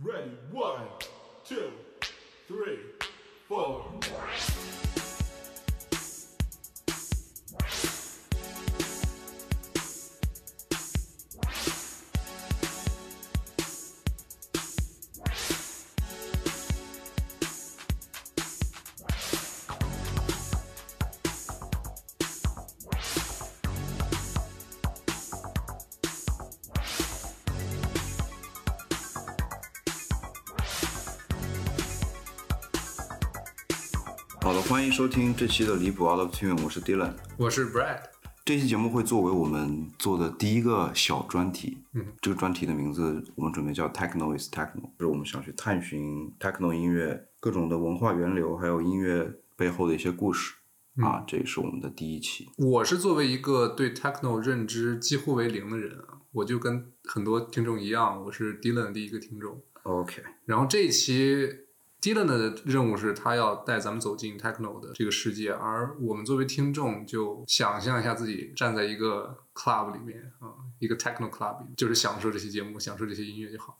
Ready, one, two, three, four. 收听这期的离谱 Out of Tune，我是 Dylan。我是 Brad，这期节目会作为我们做的第一个小专题。嗯，这个专题的名字我们准备叫 Techno is Techno，就是我们想去探寻 Techno 音乐各种的文化源流，还有音乐背后的一些故事。啊，这也是我们的第一期。我是作为一个对 techno 认知几乎为零的人啊，我就跟很多听众一样，我是 Dylan 的第一个听众。OK，然后这一期 Dylan 的任务是他要带咱们走进 techno 的这个世界，而我们作为听众就想象一下自己站在一个 club 里面啊，一个 techno club，就是享受这些节目，享受这些音乐就好。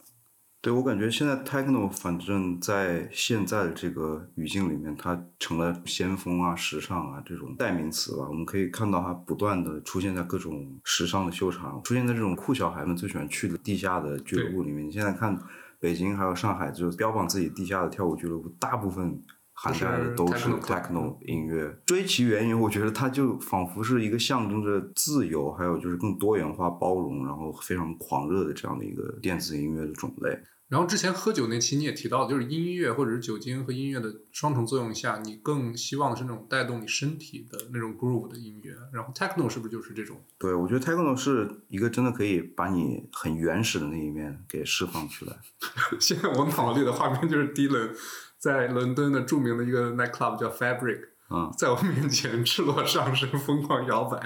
对我感觉现在 Techno 反正在现在的这个语境里面，它成了先锋啊、时尚啊这种代名词吧。我们可以看到它不断的出现在各种时尚的秀场，出现在这种酷小孩们最喜欢去的地下的俱乐部里面。你现在看北京还有上海，就标榜自己地下的跳舞俱乐部，大部分涵盖的都是 techno techno 音乐。追其原因，我觉得它就仿佛是一个象征着自由，还有就是更多元化、包容，然后非常狂热的这样的一个电子音乐的种类。然后之前喝酒那期你也提到，就是音乐或者是酒精和音乐的双重作用下，你更希望的是那种带动你身体的那种 groove 的音乐。然后 techno 是不是就是这种？对，我觉得 techno 是一个真的可以把你很原始的那一面给释放出来。现在我脑里的画面就是 Dylan 在伦敦的著名的一个 night club 叫 Fabric，嗯，在我面前赤裸上身，疯狂摇摆。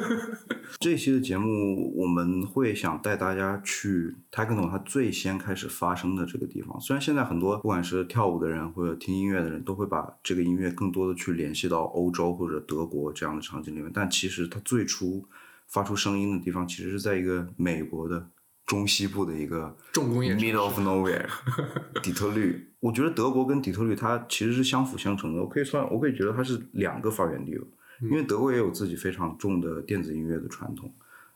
这期的节目，我们会想带大家去 techno 它最先开始发生的这个地方。虽然现在很多不管是跳舞的人或者听音乐的人，都会把这个音乐更多的去联系到欧洲或者德国这样的场景里面，但其实它最初发出声音的地方，其实是在一个美国的中西部的一个重工业 middle of nowhere，底特律。我觉得德国跟底特律它其实是相辅相成的，我可以算，我可以觉得它是两个发源地了。因为德国也有自己非常重的电子音乐的传统，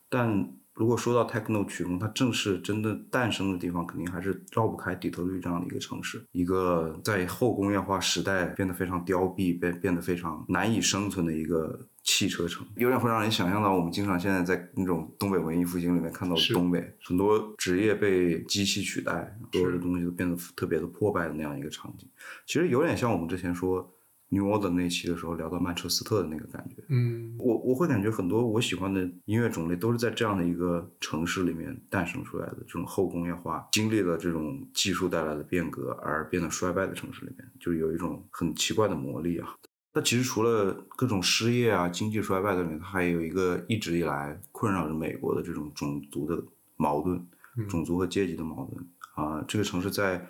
但如果说到 techno 曲风，它正式真的诞生的地方，肯定还是绕不开底特律这样的一个城市，一个在后工业化时代变得非常凋敝、变变得非常难以生存的一个汽车城，有点会让人想象到我们经常现在在那种东北文艺复兴里面看到的东北，很多职业被机器取代，所有的东西都变得特别的破败的那样一个场景，其实有点像我们之前说 New Orleans 那期的时候聊到曼彻斯特的那个感觉。嗯，我我会感觉很多我喜欢的音乐种类都是在这样的一个城市里面诞生出来的，这种后工业化经历了这种技术带来的变革而变得衰败的城市里面，就是有一种很奇怪的魔力啊。那其实除了各种失业啊、经济衰败的里面，它还有一个一直以来困扰着美国的这种种族的矛盾，种族和阶级的矛盾。啊、这个城市在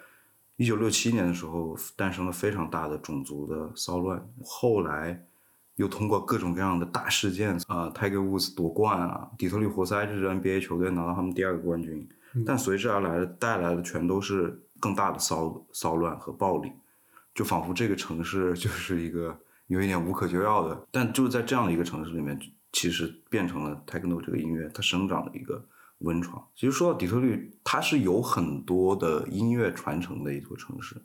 一九六七年的时候诞生了非常大的种族的骚乱，后来又通过各种各样的大事件啊，Tiger Woods 夺冠啊，底特律活塞这支 NBA 球队拿到他们第二个冠军，但随之而来的带来的全都是更大的骚骚乱和暴力，就仿佛这个城市就是一个有一点无可救药的，但就是在这样的一个城市里面，其实变成了 techno 这个音乐它生长的一个温床。其实说到底特律，它是有很多的音乐传承的一座城市，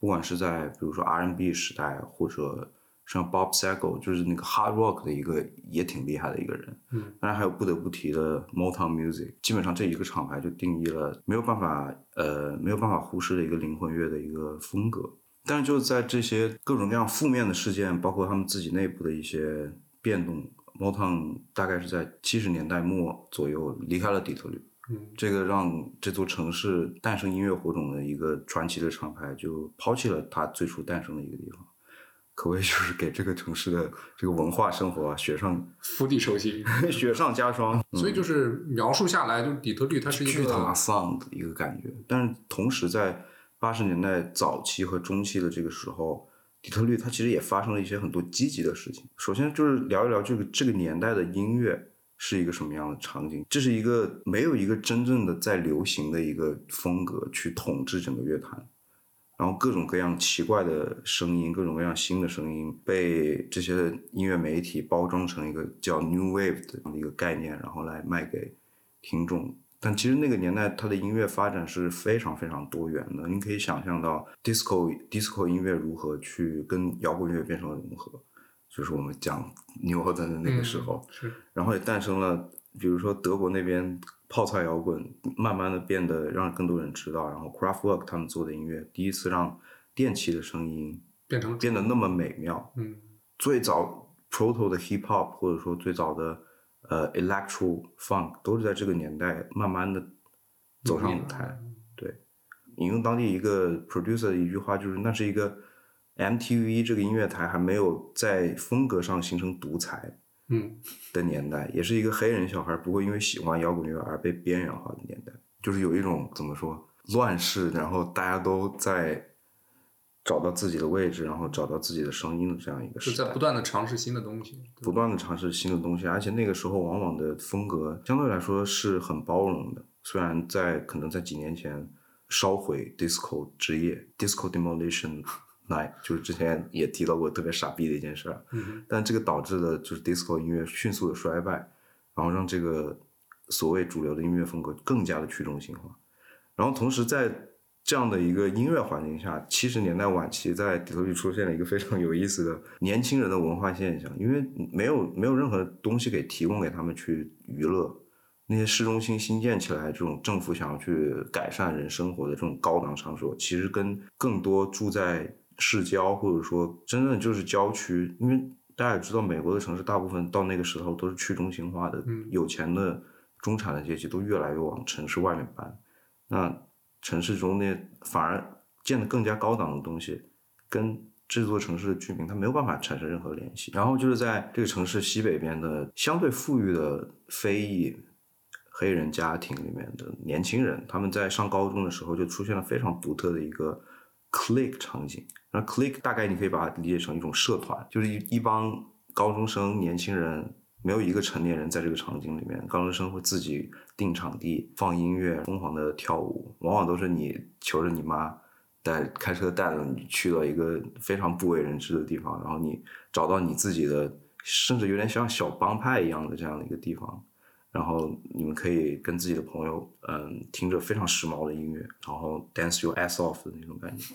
不管是在比如说 R&B 时代，或者像 Bob Saget，就是那个 hard rock 的一个也挺厉害的一个人。嗯，当然还有不得不提的 Motown Music，基本上这一个厂牌就定义了没有办法呃没有办法忽视的一个灵魂乐的一个风格。但是就在这些各种各样负面的事件，包括他们自己内部的一些变动，Motown 大概是在七十年代末左右离开了底特律。嗯，这个让这座城市诞生音乐火种的一个传奇的厂牌，就抛弃了它最初诞生的一个地方，可谓就是给这个城市的这个文化生活啊雪上釜底抽薪。雪上加霜。所以就是描述下来，就是底特律它是一个巨他妈个丧的一个感觉。但是同时在八十年代早期和中期的这个时候，底特律它其实也发生了一些很多积极的事情。首先就是聊一聊这个这个年代的音乐，是一个什么样的场景。这是一个没有一个真正的在流行的一个风格去统治整个乐坛，然后各种各样奇怪的声音，各种各样新的声音被这些音乐媒体包装成一个叫 New Wave 的一个概念，然后来卖给听众。但其实那个年代，它的音乐发展是非常非常多元的。你可以想象到 disco disco 音乐如何去跟摇滚乐变成了融合，就是我们讲牛赫顿的那个时候，是然后也诞生了，比如说德国那边泡菜摇滚，慢慢的变得让更多人知道。然后 Kraftwerk 他们做的音乐，第一次让电器的声音变成变得那么美妙。嗯最早 proto 的 hip hop 或者说最早的呃 electro funk 都是在这个年代慢慢的走上舞台。对，引用当地一个 producer 的一句话，就是那是一个 MTV 这个音乐台还没有在风格上形成独裁嗯的年代，也是一个黑人小孩不会因为喜欢摇滚乐而被边缘化的年代，就是有一种怎么说乱世，然后大家都在找到自己的位置，然后找到自己的声音的这样一个时代就在不。断的尝试新的东西。不断的尝试新的东西，而且那个时候往往的风格相对来说是很包容的。虽然在可能在几年前烧毁 disco 职业 disco demolition night，就是之前也提到过特别傻逼的一件事儿，嗯但这个导致了就是 disco 音乐迅速的衰败，然后让这个所谓主流的音乐风格更加的去中心化。然后同时在这样的一个音乐环境下，七十年代晚期在底特律出现了一个非常有意思的年轻人的文化现象，因为没有没有任何东西给提供给他们去娱乐。那些市中心新建起来，这种政府想要去改善人生活的这种高档场所，其实跟更多住在市郊或者说真正就是郊区，因为大家也知道，美国的城市大部分到那个时候都是去中心化的，嗯有钱的中产的阶级都越来越往城市外面搬。那城市中那反而建的更加高档的东西，跟这座城市的居民他没有办法产生任何联系。然后就是在这个城市西北边的相对富裕的非裔黑人家庭里面的年轻人，他们在上高中的时候就出现了非常独特的一个 clique 场景。那 clique 大概你可以把它理解成一种社团，就是一一帮高中生年轻人，没有一个成年人在这个场景里面，高中生会自己定场地、放音乐、疯狂的跳舞，往往都是你求着你妈带开车带着你去到一个非常不为人知的地方，然后你找到你自己的，甚至有点像小帮派一样的这样的一个地方。然后你们可以跟自己的朋友，嗯，听着非常时髦的音乐，然后 dance your ass off 的那种感觉。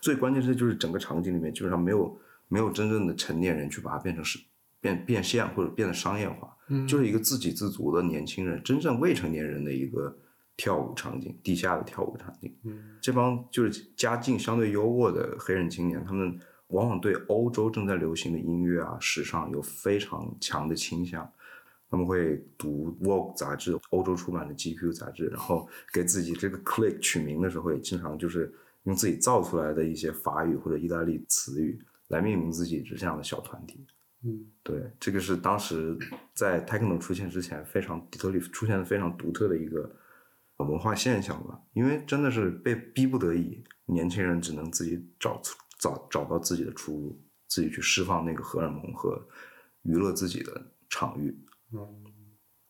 最关键是就是整个场景里面基本上没有没有真正的成年人去把它变成是变变现或者变得商业化，嗯就是一个自给自足的年轻人，真正未成年人的一个跳舞场景，地下的跳舞场景。嗯这帮就是家境相对优渥的黑人青年，他们往往对欧洲正在流行的音乐啊、时尚有非常强的倾向。他们会读《Vogue》杂志，欧洲出版的《GQ》杂志，然后给自己这个 clique 取名的时候，也经常就是用自己造出来的一些法语或者意大利词语来命名自己这样的小团体。嗯对，这个是当时在 techno 出现之前非常底特律出现的非常独特的一个文化现象吧。因为真的是被逼不得已，年轻人只能自己找出找找到自己的出路，自己去释放那个荷尔蒙和娱乐自己的场域。嗯，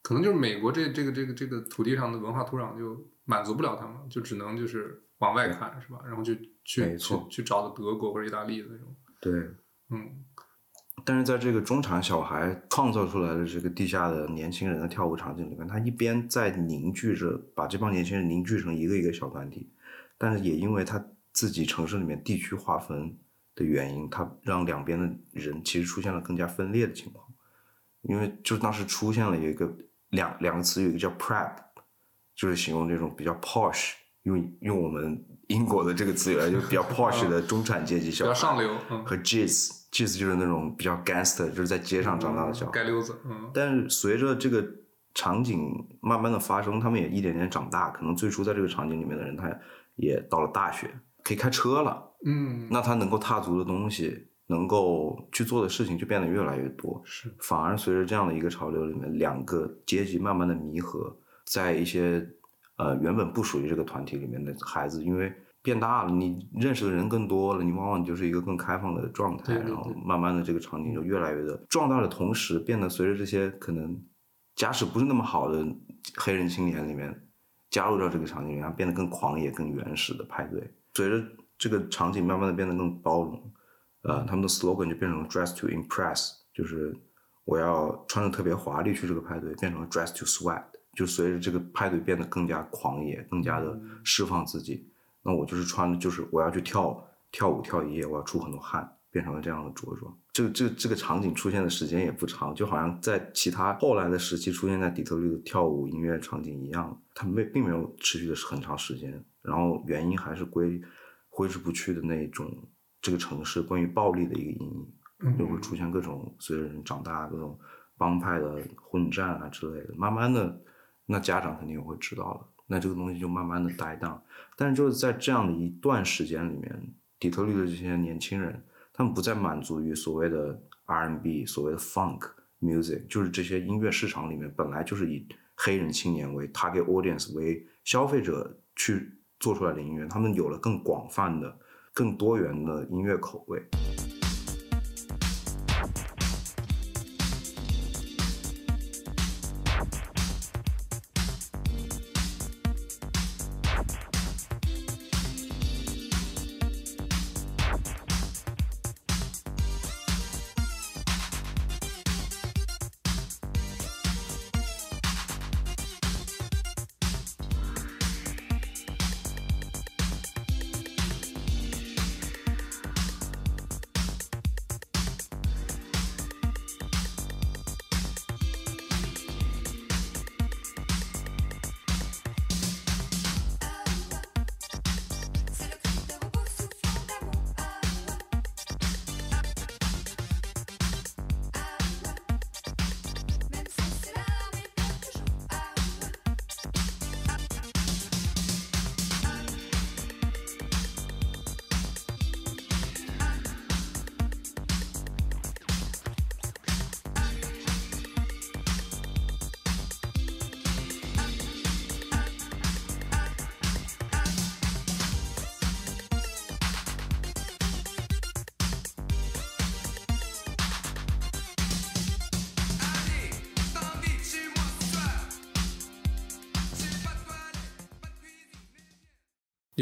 可能就是美国这这个这个这个土地上的文化土壤就满足不了他们，就只能就是往外看是吧？然后就去去没错去找的德国或者意大利的那种，对，嗯但是在这个中产小孩创造出来的这个地下的年轻人的跳舞场景里面，他一边在凝聚着，把这帮年轻人凝聚成一个一个小团体，但是也因为他自己城市里面地区划分的原因，他让两边的人其实出现了更加分裂的情况。因为就当时出现了有一个两两个词，有一个叫 prep，就是形容这种比较 posh，用用我们英国的这个词语来，就比较 posh 的中产阶级小孩。比较上流，嗯，和 jazz，jazz 就是那种比较 gangster，就是在街上长大的小孩。街溜子，嗯但是随着这个场景慢慢的发生，他们也一点点长大。可能最初在这个场景里面的人，他也到了大学，可以开车了。嗯，那他能够踏足的东西，能够去做的事情就变得越来越多。是反而随着这样的一个潮流里面，两个阶级慢慢的弥合，在一些呃原本不属于这个团体里面的孩子，因为变大了，你认识的人更多了，你往往就是一个更开放的状态，对对对然后慢慢的这个场景就越来越的壮大的同时，变得随着这些可能假使不是那么好的黑人青年里面加入到这个场景里，然后变得更狂野、更原始的派对。随着这个场景慢慢的变得更包容，呃，他们的 slogan 就变成了 dress to impress，就是我要穿的特别华丽去这个派对，变成了 dress to sweat，就随着这个派对变得更加狂野，更加的释放自己。那我就是穿的，就是我要去跳跳舞跳一夜，我要出很多汗，变成了这样的着装。这个这个这个场景出现的时间也不长，就好像在其他后来的时期出现在底特律的跳舞音乐场景一样，它没并没有持续的很长时间。然后原因还是归挥之不去的那种这个城市关于暴力的一个阴影，就会出现各种随着人长大各种帮派的混战啊之类的。慢慢的，那家长肯定也会知道了，那这个东西就慢慢的呆荡。但是就是在这样的一段时间里面，底特律的这些年轻人，他们不再满足于所谓的 R&B、所谓的 Funk music，就是这些音乐市场里面本来就是以黑人青年为 target audience 为消费者去做出来的音乐，他们有了更广泛的、更多元的音乐口味。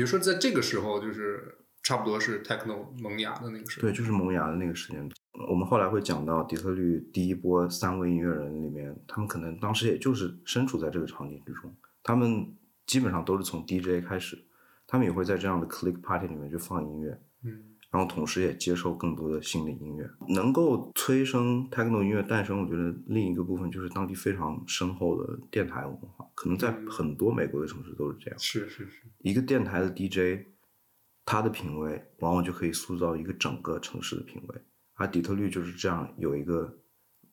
说，在这个时候，就是差不多是 techno 萌芽的那个时候。对，就是萌芽的那个时间。我们后来会讲到底特律第一波三位音乐人里面，他们可能当时也就是身处在这个场景之中，他们基本上都是从 DJ 开始，他们也会在这样的 click party 里面去放音乐，嗯，然后同时也接受更多的新的音乐，能够催生 techno 音乐诞生。我觉得另一个部分就是当地非常深厚的电台文化，可能在很多美国的城市都是这样。是是是，一个电台的 DJ，他的品味往往就可以塑造一个整个城市的品味。而底特律就是这样，有一个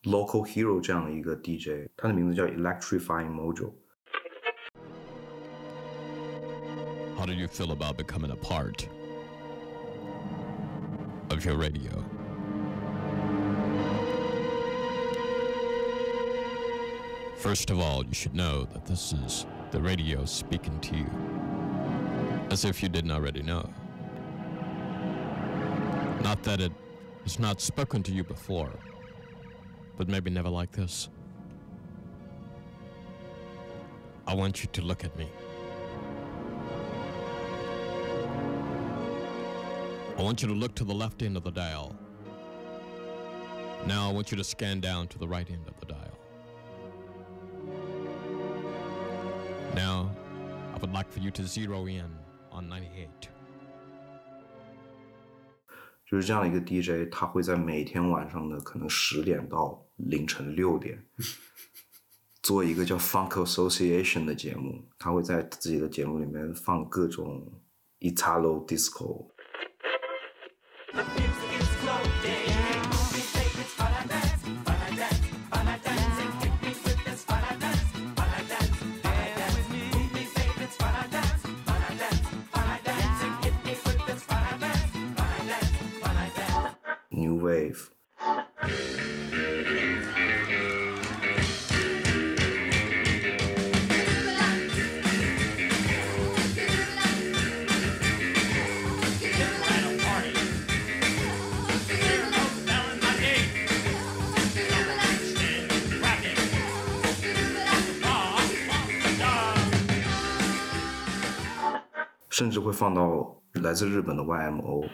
local hero 这样的一个 DJ，他的名字叫 Electrifying Mojo。How did you feel about becoming a part of your radio? First of all, you should know that this is the radio speaking to you, as if you didn't already know. Not that it has not spoken to you before, but maybe never like this. I want you to look at me. I want you to look to the left end of the dial. Now I want you to scan down to the right end of the dial. Now, I would like for you to zero in on 98. 就是这样的一个 DJ，他会在每天晚上的可能十点到凌晨六点，做一个叫 Funk Association 的节目。他会在自己的节目里面放各种 Italo Disco，New 放到来自日本的 YMO。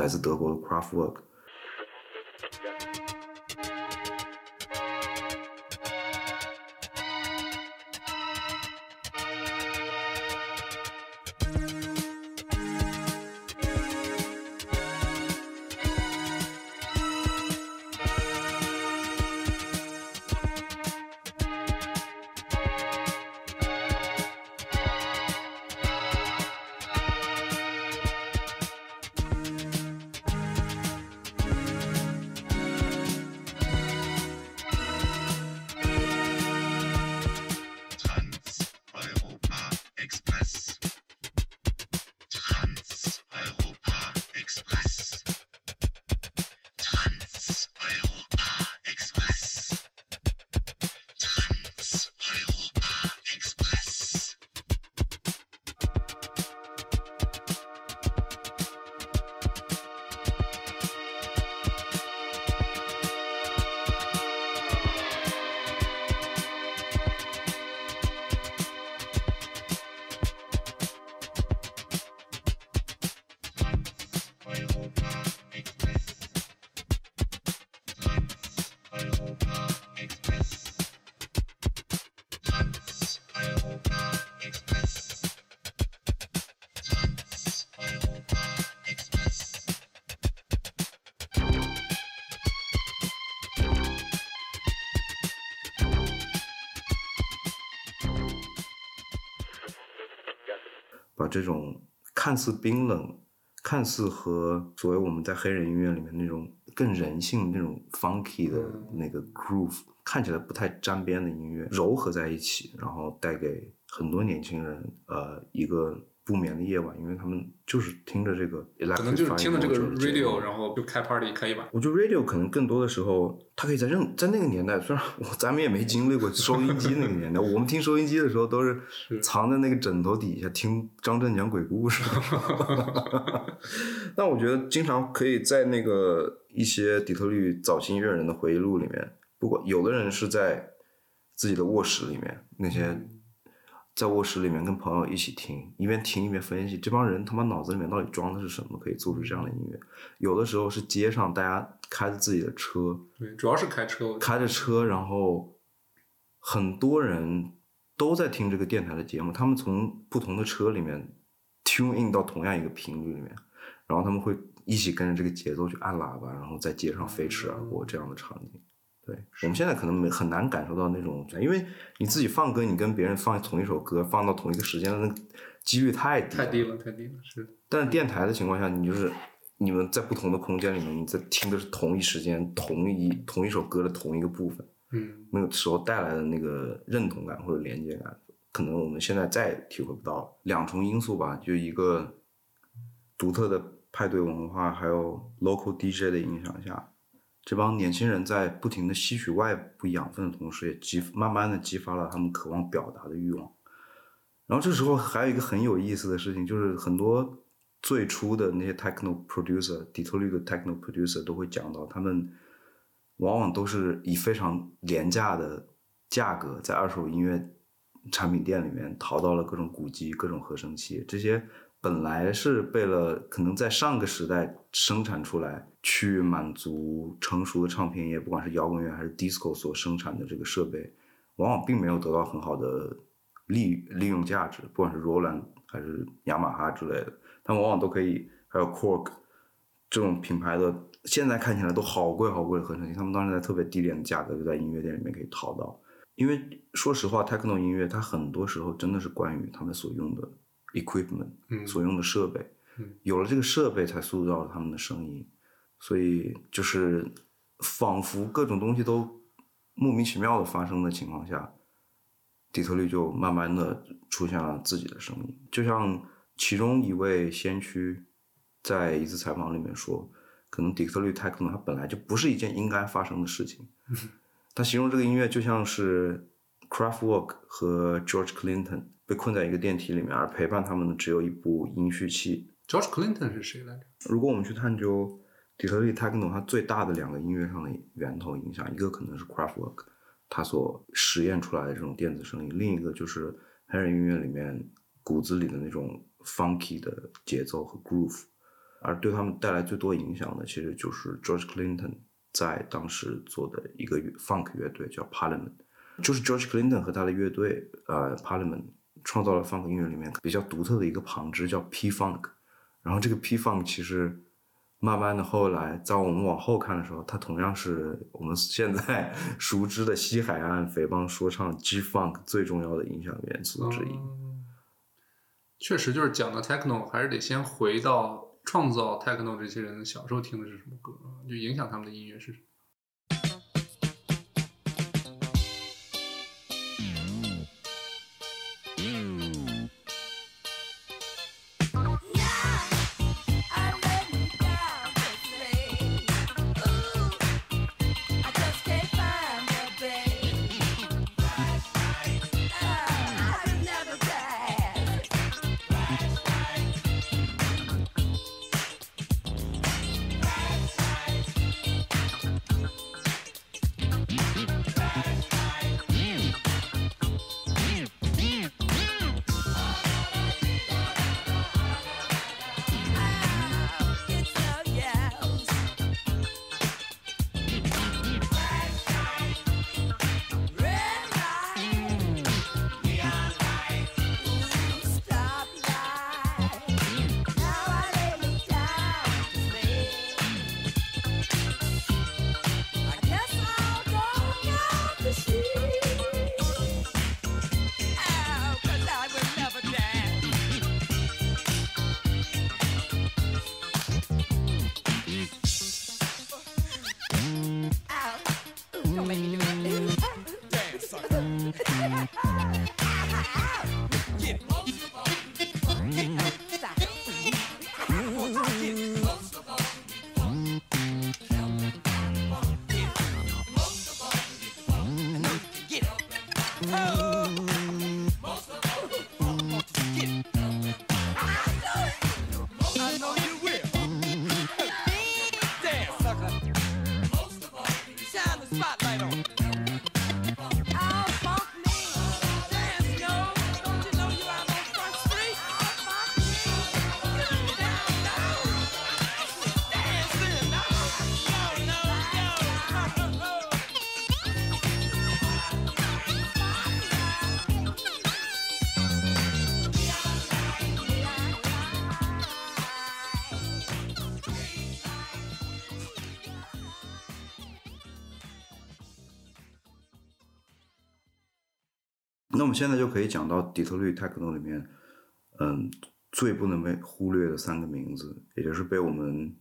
来自德这种看似冰冷、看似和所谓我们在黑人音乐里面那种更人性、那种 funky 的那个 groove，看起来不太沾边的音乐糅合在一起，然后带给很多年轻人呃一个不眠的夜晚，因为他们就是听着这个可能就是听着这个 radio，然后就开 party 开一晚。我觉得 radio 可能更多的时候，它可以在任在那个年代，虽然我咱们也没经历过收音机那个年代，我们听收音机的时候都是藏在那个枕头底下听张震讲鬼故事。但我觉得经常可以在那个一些底特律早期音乐人的回忆录里面，不管有的人是在自己的卧室里面，那些在卧室里面跟朋友一起听，一边听一边分析，这帮人他妈脑子里面到底装的是什么，可以做出这样的音乐。有的时候是街上大家开着自己的车，对，主要是开车。开着车，然后很多人都在听这个电台的节目，他们从不同的车里面 tune in 到同样一个频率里面，然后他们会一起跟着这个节奏去按喇叭，然后在街上飞驰而过这样的场景。对我们现在可能没很难感受到那种，因为你自己放歌，你跟别人放同一首歌，放到同一个时间的那个几率太低太低了，太低了，是。但是电台的情况下，你就是你们在不同的空间里面，你在听的是同一时间、同一同一首歌的同一个部分，嗯，那个时候带来的那个认同感或者连接感，可能我们现在再也体会不到了。两重因素吧，就一个独特的派对文化，还有 local DJ 的影响下，这帮年轻人在不停的吸取外部养分的同时，也激慢慢的激发了他们渴望表达的欲望。然后这时候还有一个很有意思的事情，就是很多最初的那些 techno producer，底特律的 techno producer 都会讲到，他们往往都是以非常廉价的价格在二手音乐产品店里面淘到了各种古籍、各种合成器，这些本来是为了可能在上个时代生产出来，去满足成熟的唱片业，不管是摇滚乐还是 disco 所生产的这个设备，往往并没有得到很好的利利用价值，不管是 Roland 还是雅马哈之类的，他们往往都可以，还有 Cork 这种品牌的，现在看起来都好贵好贵的合成器，他们当时在特别低廉的价格就在音乐店里面可以淘到。因为说实话，techno 音乐它很多时候真的是关于他们所用的 equipment，、嗯。所用的设备，嗯。有了这个设备才塑造了他们的声音，所以就是仿佛各种东西都莫名其妙的发生的情况下，底特律就慢慢的出现了自己的声音，就像其中一位先驱在一次采访里面说，可能底特律 techno 它本来就不是一件应该发生的事情。他形容这个音乐就像是 Kraftwerk 和 George Clinton 被困在一个电梯里面，而陪伴他们的只有一部音序器。George Clinton 是谁来着？如果我们去探究底特律 techno 它最大的两个音乐上的源头影响，一个可能是 Craftwork，他所实验出来的这种电子声音，另一个就是黑人音乐里面骨子里的那种 funky 的节奏和 groove，而对他们带来最多影响的，其实就是 George Clinton 在当时做的一个乐 funk 乐队叫 Parliament，就是 George Clinton 和他的乐队呃 Parliament 创造了 funk 音乐里面比较独特的一个旁支叫 P funk。然后这个 P Funk 其实慢慢的后来，在我们往后看的时候，它同样是我们现在 熟知的西海岸匪帮说唱 G Funk 最重要的影响元素之一。确实，就是讲到 techno，还是得先回到创造 techno 这些人小时候听的是什么歌，就影响他们的音乐是什么。们现在就可以讲到底特律 techno 里面，嗯，最不能被忽略的三个名字，也就是被我们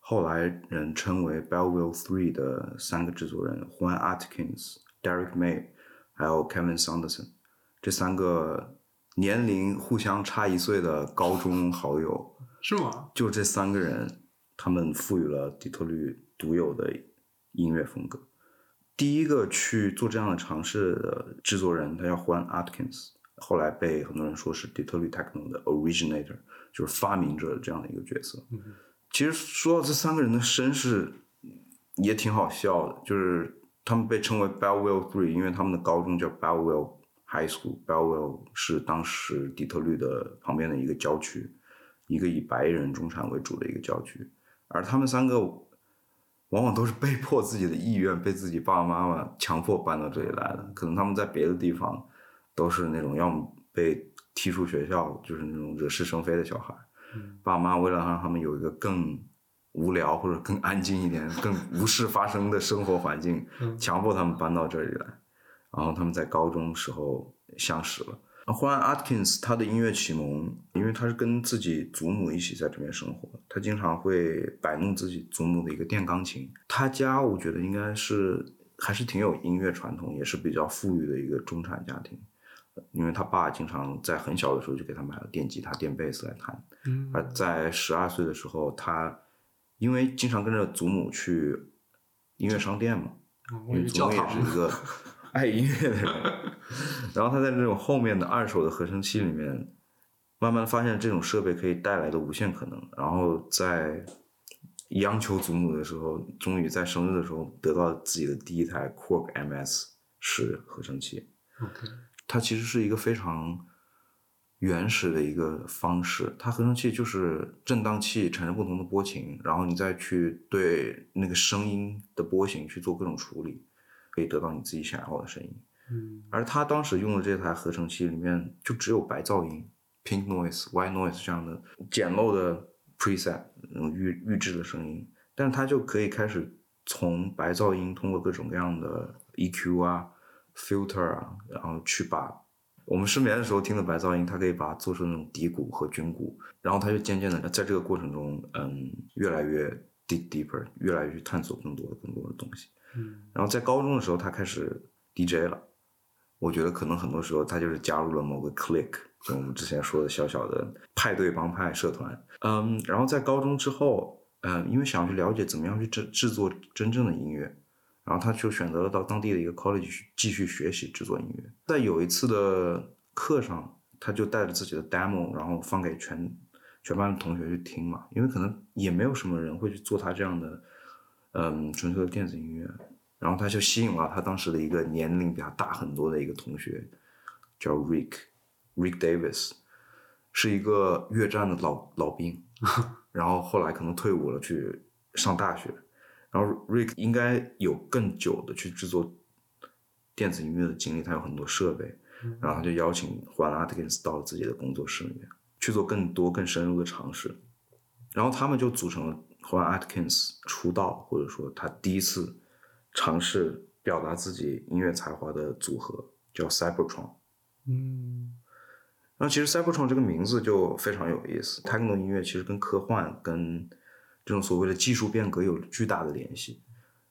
后来人称为 Belleville Three 的三个制作人 Juan Atkins、Derek May，还有 Kevin Saunderson，这三个年龄互相差一岁的高中好友，是吗？就这三个人，他们赋予了底特律独有的音乐风格。第一个去做这样的尝试的制作人，他叫 Juan Atkins，后来被很多人说是底特律 techno 的 originator，就是发明者这样的一个角色。其实说到这三个人的身世，也挺好笑的，就是他们被称为 Belleville Three，因为他们的高中叫 Belleville High School。Belleville 是当时底特律的旁边的一个郊区，一个以白人中产为主的一个郊区，而他们三个往往都是被迫自己的意愿，被自己爸爸妈妈强迫搬到这里来的。可能他们在别的地方都是那种要么被踢出学校，就是那种惹是生非的小孩。爸妈为了让他们有一个更无聊或者更安静一点、更无事发生的生活环境，强迫他们搬到这里来。然后他们在高中时候相识了。忽然，Atkins 他的音乐启蒙，因为他是跟自己祖母一起在这边生活，他经常会摆弄自己祖母的一个电钢琴。他家我觉得应该是还是挺有音乐传统，也是比较富裕的一个中产家庭。因为他爸经常在很小的时候就给他买了电吉他、电贝斯来弹，嗯而在十二岁的时候，他因为经常跟着祖母去音乐商店嘛，因为祖母也是一个 爱音乐的人，然后他在这种后面的二手的合成器里面，慢慢发现这种设备可以带来的无限可能，然后在央求祖母的时候，终于在生日的时候得到自己的第一台 Korg MS 十合成器。OK，它其实是一个非常原始的一个方式。它合成器就是振荡器产生不同的波形，然后你再去对那个声音的波形去做各种处理，可以得到你自己想要的声音。嗯而他当时用的这台合成器里面就只有白噪音、pink noise、white noise 这样的简陋的 preset 那种预预制的声音，但是它就可以开始从白噪音通过各种各样的 EQ 啊、filter 啊，然后去把我们失眠的时候听的白噪音，它可以把它做成那种底鼓和军鼓，然后它就渐渐的在这个过程中，嗯，越来越 deep deeper，越来越去探索更多的更多的东西。嗯然后在高中的时候，他开始 DJ 了。我觉得可能很多时候他就是加入了某个 clique，就我们之前说的小小的派对帮派社团。嗯，然后在高中之后，嗯，因为想去了解怎么样去制制作真正的音乐，然后他就选择了到当地的一个 college 继续学习制作音乐。在有一次的课上，他就带着自己的 demo，然后放给全全班的同学去听嘛，因为可能也没有什么人会去做他这样的，嗯，纯粹的电子音乐。然后他就吸引了他当时的一个年龄比他大很多的一个同学，叫 Rick，Rick Davis，是一个越战的老老兵，然后后来可能退伍了去上大学，然后 Rick 应该有更久的去制作电子音乐的经历，他有很多设备，然后他就邀请 Juan Atkins 到了自己的工作室里面去做更多更深入的尝试，然后他们就组成了 Juan Atkins 出道或者说他第一次尝试表达自己音乐才华的组合，叫 Cybertron。嗯然后其实 Cybertron 这个名字就非常有意思，techno 音乐其实跟科幻、跟这种所谓的技术变革有巨大的联系。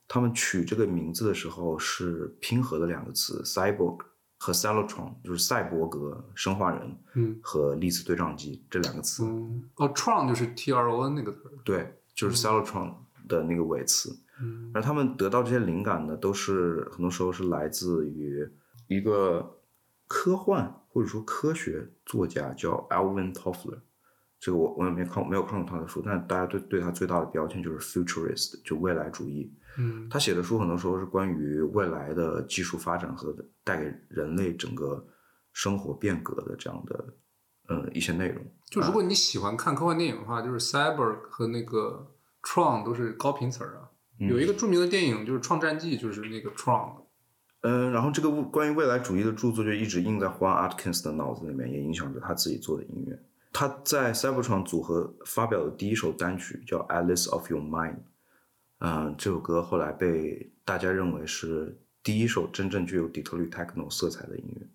他们取这个名字的时候是拼合的两个词，cyborg 和 Cybertron，就是赛博格、生化人嗯和粒子对撞机这两个词。嗯，哦，tron 就是 T R O N 那个词。对，就是 Cybertron 的那个尾词。嗯而他们得到这些灵感呢，都是很多时候是来自于一个科幻或者说科学作家叫 Alvin Toffler。这个我我也没看没有看过他的书，但大家对对他最大的标签就是 futurist，就未来主义。嗯他写的书很多时候是关于未来的技术发展和带给人类整个生活变革的这样的呃一些内容。就如果你喜欢看科幻电影的话，就是 cyber 和那个 tron 都是高频词儿啊。有一个著名的电影就是《创战记》，就是那个 tron。嗯，然后这个关于未来主义的著作就一直印在 Juan Atkins 的脑子里面，也影响着他自己做的音乐。他在 Cybertron 组合发表的第一首单曲叫《Alice of Your Mind》，嗯，这首歌后来被大家认为是第一首真正具有底特律 techno 色彩的音乐。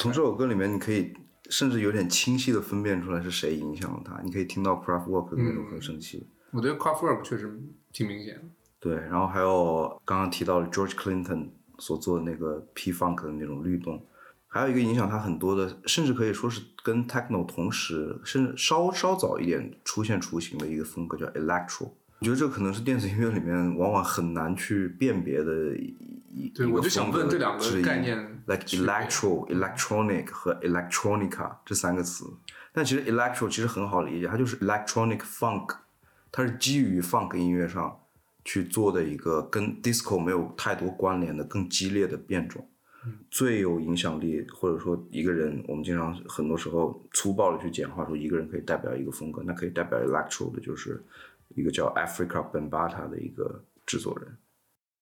从这首歌里面，你可以甚至有点清晰的分辨出来是谁影响了他。你可以听到 Kraftwerk 的那种合成器，我觉得 Kraftwerk 确实挺明显的。对，然后还有刚刚提到的 George Clinton 所做的那个 P Funk 的那种律动，还有一个影响他很多的，甚至可以说是跟 Techno 同时，甚至稍稍早一点出现雏形的一个风格叫 Electro。我觉得这可能是电子音乐里面往往很难去辨别的对，我就想问这两个概念，like electro、electronic 和 electronica 这三个词。但其实 electro 其实很好理解，它就是 electronic funk，它是基于 funk 音乐上去做的一个跟 disco 没有太多关联的更激烈的变种。最有影响力，或者说一个人，我们经常很多时候粗暴的去简化说一个人可以代表一个风格，那可以代表 electro 的就是一个叫 Africa Bambata 的一个制作人。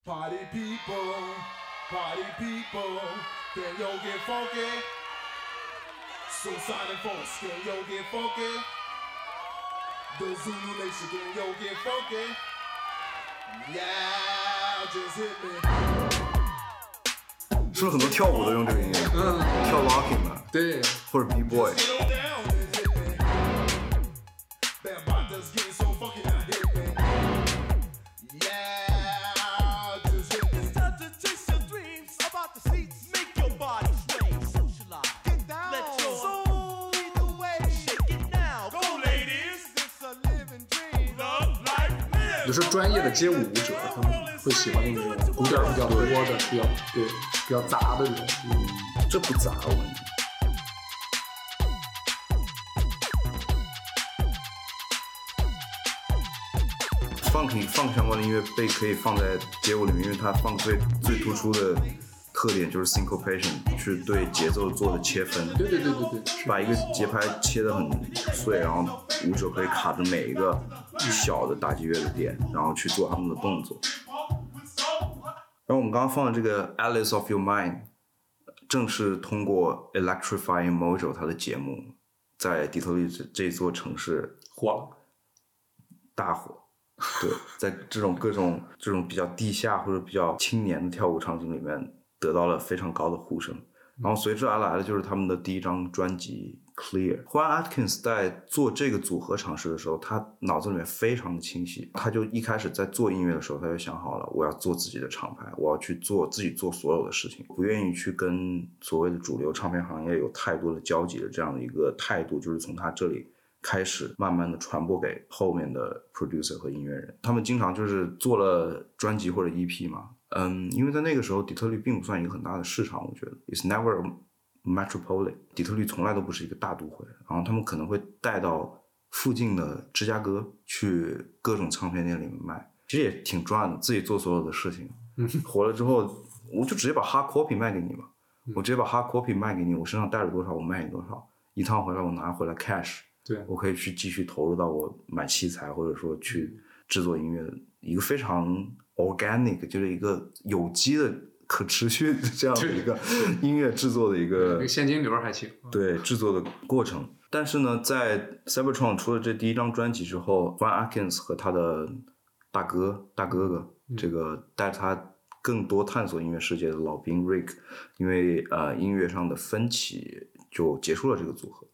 Party people, party people, can yo get funky? Suicide folks, can yo get funky? The Zulu Nation, can yo get funky? Yeah, just hit me. 是不是很多跳舞都用这个音乐？嗯，跳 locking 的，对，或者 B boy。 有时候专业的街舞舞者他们会喜欢用这种鼓点比较多的、比较对比较杂的这种。这不杂，我跟你讲。funk funk 相关的音乐被可以放在街舞里面，因为它 funk 最最突出的特点就是 syncopation，去对节奏做的切分。对对对对对，把一个节拍切得很碎，然后舞者可以卡着每一个小的打击乐的点，然后去做他们的动作。然后我们刚刚放的这个《Alice of Your Mind》，正是通过 Electrifying Mojo 它的节目，在底特律这这座城市火了。大火。对，在这种各种这种比较地下或者比较青年的跳舞场景里面，得到了非常高的呼声。然后随之而来的就是他们的第一张专辑《Clear》。Juan Atkins 在做这个组合尝试的时候，他脑子里面非常的清晰。他就一开始在做音乐的时候，他就想好了，我要做自己的厂牌，我要去做自己做所有的事情，不愿意去跟所谓的主流唱片行业有太多的交集的这样的一个态度，就是从他这里。开始慢慢的传播给后面的 producer 和音乐人，他们经常就是做了专辑或者 EP 嘛，嗯，因为在那个时候底特律并不算一个很大的市场，我觉得 it's never a metropolitan，底特律从来都不是一个大都会，然后他们可能会带到附近的芝加哥去各种唱片店里面卖，其实也挺赚的，自己做所有的事情，火了之后我就直接把 hard copy 卖给你嘛，我直接把 hard copy 卖给你，我身上带了多少我卖你多少，一趟回来我拿回来 cash。对，我可以去继续投入到我买器材或者说去制作音乐的一个非常 organic，就是一个有机的、可持续的这样的一个音乐制作的一那个个现金流还行。对制作的过程。但是呢，在 Cybertron 出了这第一张专辑之后，Juan Atkins 和他的大哥大哥哥，这个带着他更多探索音乐世界的老兵 Rick，因为呃音乐上的分歧，就结束了这个组合。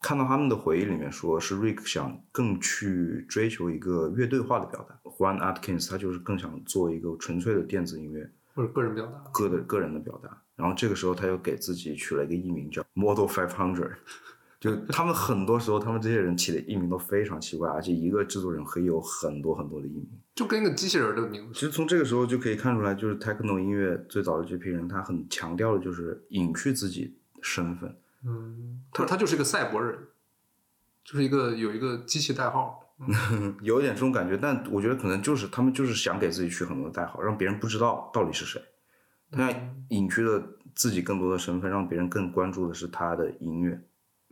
看到他们的回忆里面说，是 Rick 想更去追求一个乐队化的表达，Juan Atkins 他就是更想做一个纯粹的电子音乐，或者个人表达。个的个人的表达。然后这个时候他又给自己取了一个艺名叫 Model Five Hundred，就他们很多时候，他们这些人起的艺名都非常奇怪，而且一个制作人可以有很多很多的艺名。就跟一个机器人的名字。其实从这个时候就可以看出来，就是 techno 音乐最早的这批人，他很强调的就是隐去自己身份。嗯，他他就是一个赛博人，就是一个有一个机器代号。有一点这种感觉，但我觉得可能就是他们就是想给自己取很多的代号，让别人不知道到底是谁。他隐去了自己更多的身份，让别人更关注的是他的音乐。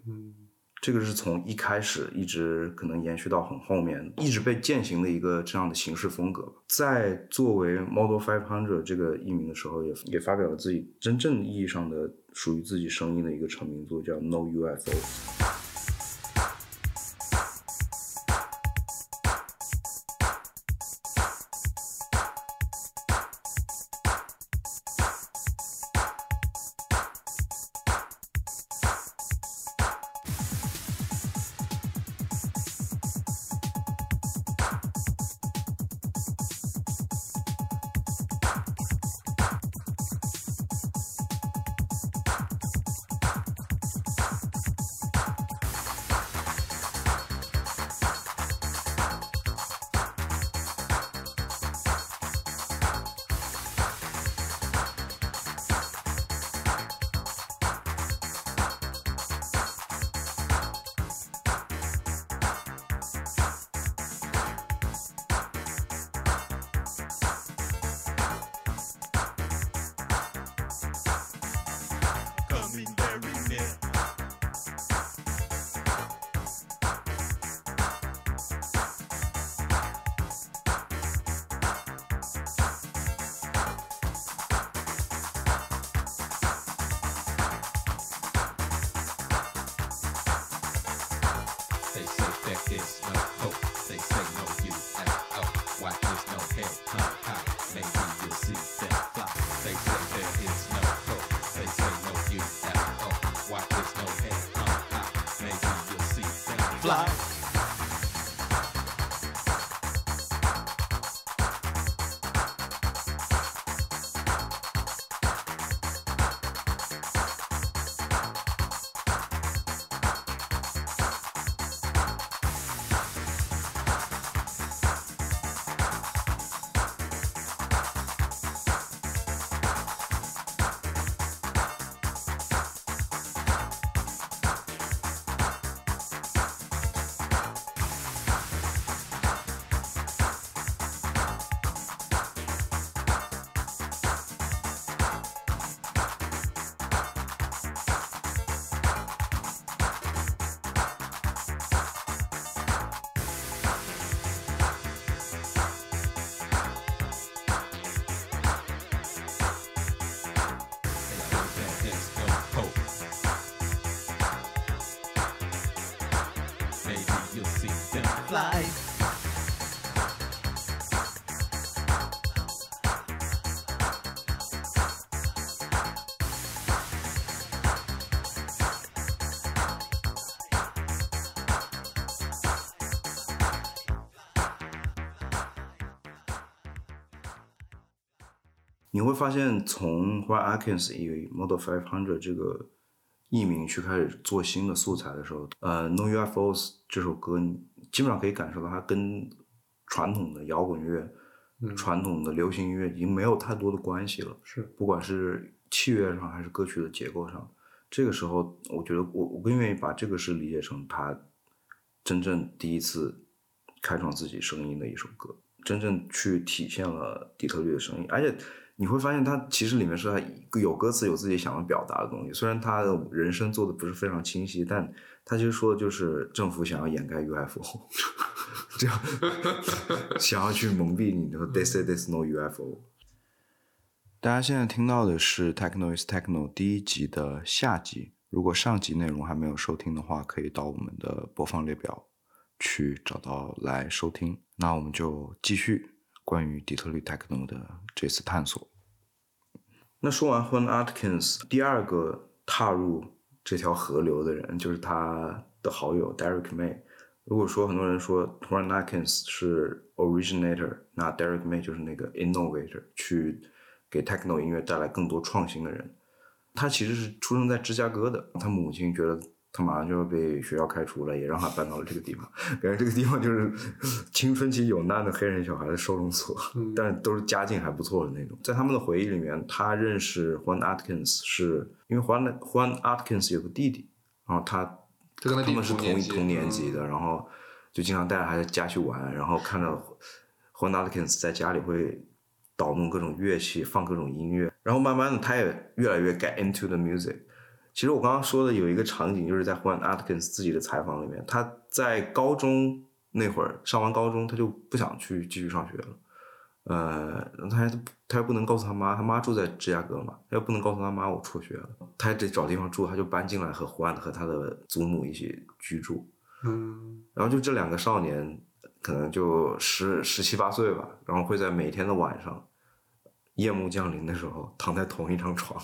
嗯，这个是从一开始一直可能延续到很后面，一直被践行的一个这样的形式风格。在作为 Model Five Hundred 这个艺名的时候，也也发表了自己真正意义上的属于自己声音的一个成名作，叫 No UFO。你会发现，从 Juan Atkins 以 Model 500这个艺名去开始做新的素材的时候，呃，《No UFOs》这首歌，基本上可以感受到它跟传统的摇滚乐、传统的流行音乐已经没有太多的关系了。是。不管是器乐上还是歌曲的结构上，这个时候，我觉得我我更愿意把这个是理解成他真正第一次开创自己声音的一首歌，真正去体现了底特律的声音，而且你会发现，他其实里面是他有歌词，有自己想要表达的东西。虽然他的人声做的不是非常清晰，但他其实说的就是政府想要掩盖 UFO，这样 想要去蒙蔽你的 They say there's no UFO。大家现在听到的是《Techno is Techno》第一集的下集。如果上集内容还没有收听的话，可以到我们的播放列表去找到来收听。那我们就继续关于底特律 Techno 的这次探索。那说完 Juan Atkins，第二个踏入这条河流的人就是他的好友 Derek May。如果说很多人说 Juan Atkins 是 originator，那 Derek May 就是那个 innovator，去给 techno 音乐带来更多创新的人。他其实是出生在芝加哥的，他母亲觉得他马上就要被学校开除了，也让他搬到了这个地方。感觉这个地方就是青春期有难的黑人小孩的收容所，但是都是家境还不错的那种。在他们的回忆里面，他认识 Juan Atkins 是因为 Juan Juan Atkins 有个弟弟，然后他就跟他弟弟们是同同一同年级的，然后就经常带着他在家去玩，然后看到 Juan Atkins 在家里会捣弄各种乐器，放各种音乐，然后慢慢的他也越来越 get into the music。其实我刚刚说的有一个场景，就是在 Juan Atkins 自己的采访里面，他在高中那会儿上完高中，他就不想去继续上学了。呃，他还他又不能告诉他妈，他妈住在芝加哥嘛，他又不能告诉他妈我辍学了，他还得找地方住，他就搬进来和 Juan 和他的祖母一起居住。嗯，然后就这两个少年，可能就十十七八岁吧，然后会在每天的晚上，夜幕降临的时候，躺在同一张床，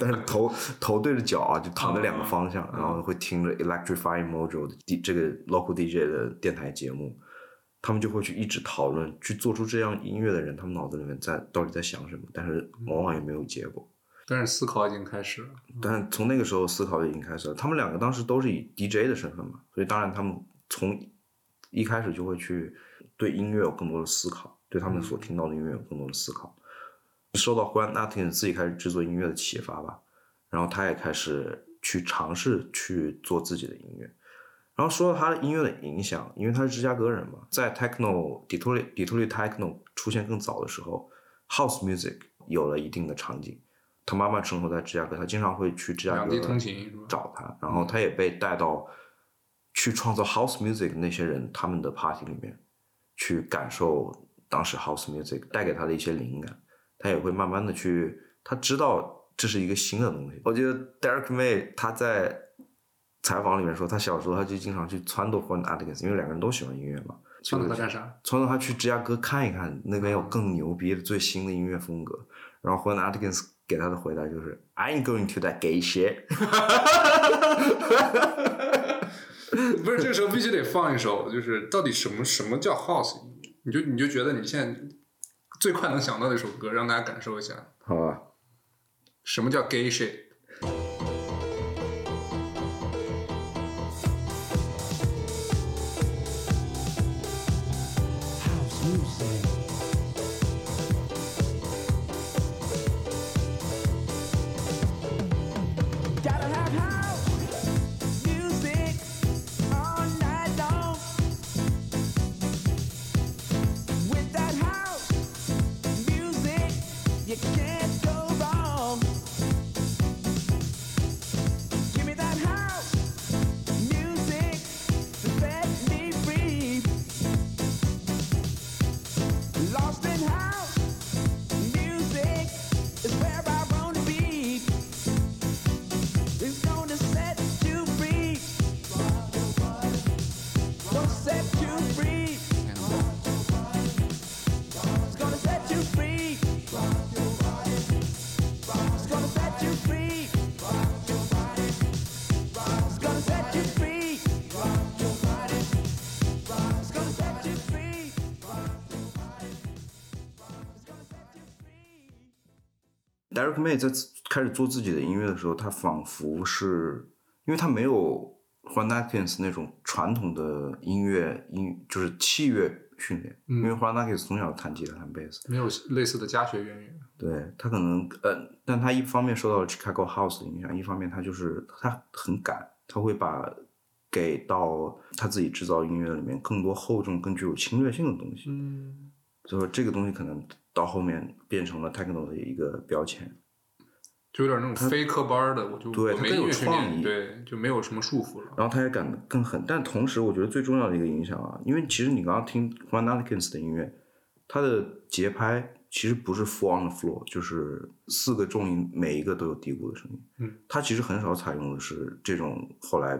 但是头头对着脚啊，就躺在两个方向，然后会听着 Electrifying Mojo 的 D 这个 local DJ 的电台节目，他们就会去一直讨论，去做出这样音乐的人，他们脑子里面在到底在想什么，但是往往也没有结果。但是思考已经开始了。但是从那个时候思考就已经开始了。他们两个当时都是以 DJ 的身份嘛，所以当然他们从一开始就会去对音乐有更多的思考，对他们所听到的音乐有更多的思考。受到 Juan Atkins 自己开始制作音乐的启发吧，然后他也开始去尝试去做自己的音乐。然后说到他的音乐的影响，因为他是芝加哥人嘛，在 Techno 底特律底特律 Techno 出现更早的时候，House Music 有了一定的场景。他妈妈生活在芝加哥，他经常会去芝加哥找他，然后他也被带到去创造 house music 那些人他们的 party 里面去感受当时 house music 带给他的一些灵感，他也会慢慢的去，他知道这是一个新的东西。我记得 Derek May 他在采访里面说，他小时候他就经常去撺掇 Juan Atkins，因为两个人都喜欢音乐嘛，撺掇他干啥？撺掇他去芝加哥看一看，那边有更牛逼的最新的音乐风格。然后 Juan Atkins 给他的回答就是，I ain't going to that gay shit。不是，这个时候必须得放一首，就是到底什么什么叫 house？你就你就觉得你现在最快能想到的一首歌，让大家感受一下好吧，什么叫 gay shit。Derek May 在开始做自己的音乐的时候，他仿佛是因为他没有 Juan Atkins 那种传统的音乐音就是器乐训练，因为 Juan Atkins 从小弹吉他弹贝斯，没有类似的家学渊源。对他可能呃，但他一方面受到了 Chicago House 的影响，一方面他就是他很敢，他会把给到他自己制造音乐里面更多厚重、更具有侵略性的东西。嗯，所以说这个东西可能到后面变成了 techno 的一个标签。就有点那种非科班的，我就对它更有创意，对，就没有什么束缚了。然后他也敢更狠，但同时我觉得最重要的一个影响啊，因为其实你刚刚听 Juan Atkins 的音乐，他的节拍其实不是 four on the floor，就是四个重音每一个都有低鼓的声音。嗯，他其实很少采用的是这种后来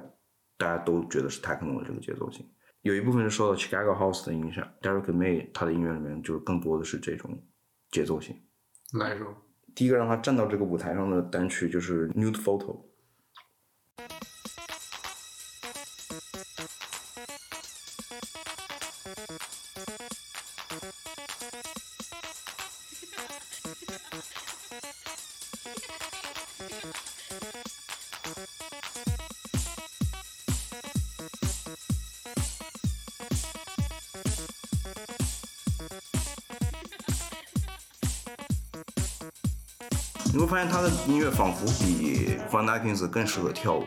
大家都觉得是 techno 的这个节奏型，有一部分是受到 Chicago House 的影响，Derek May 他的音乐里面就是更多的是这种节奏性。来一首，第一个让他站到这个舞台上的单曲就是 Nude Photo。发现他的音乐仿佛比 Juan Atkins 更适合跳舞。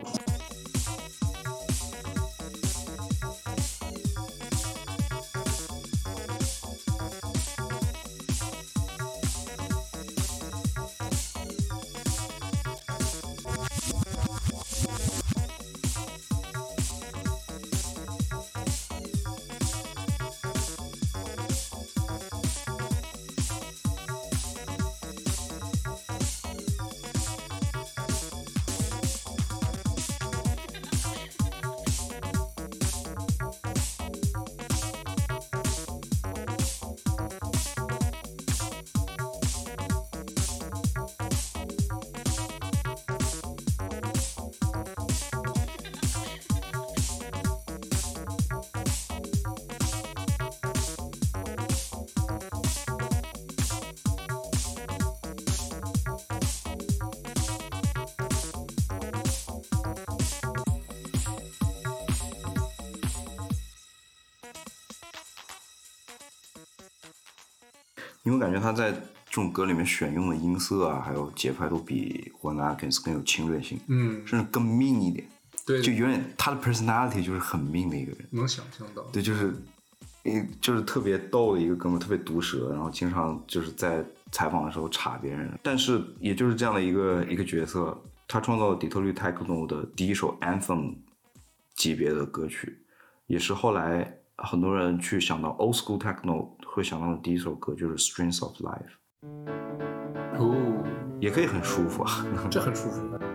你会感觉他在这种歌里面选用的音色啊，还有节拍都比 Juan Atkins 更有侵略性，嗯，甚至更命一点。对，就有点他的 personality 就是很命的一个人。能想象到。对，就是，一就是特别逗的一个哥们，特别毒舌，然后经常就是在采访的时候插别人。但是也就是这样的一个一个角色，他创造了底特律 techno 的第一首 anthem 级别的歌曲，也是后来很多人去想到 old school techno 会想到的第一首歌，就是 Strings of Life，哦，也可以很舒服啊。这很舒服。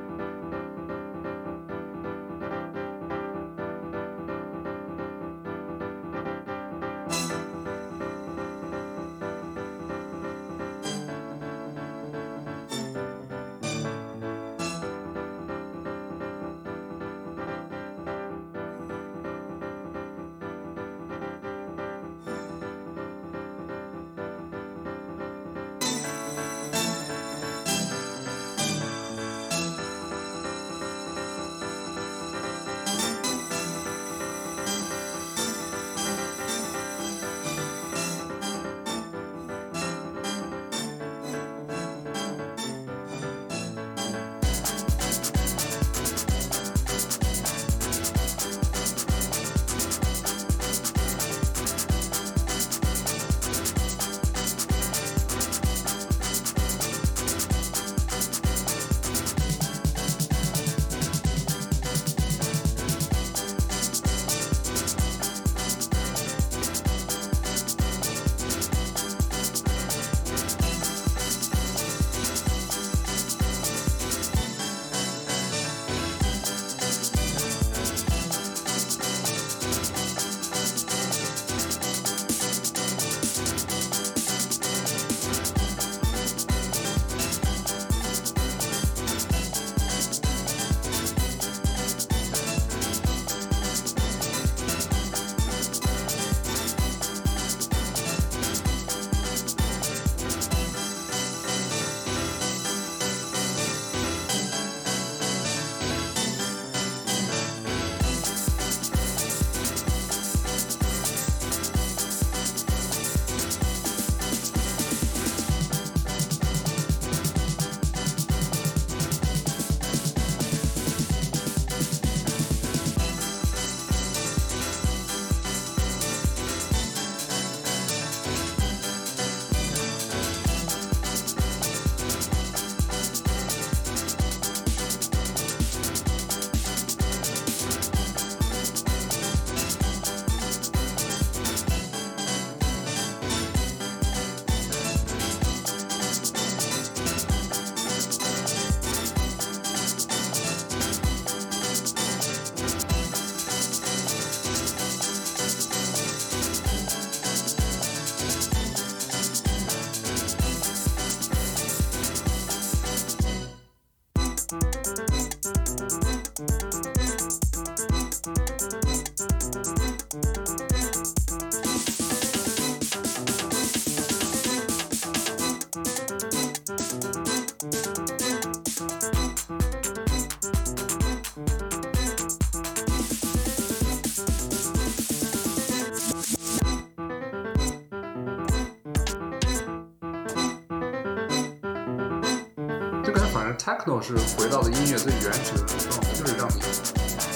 Techno 是回到了音乐最原始的状态，就是让你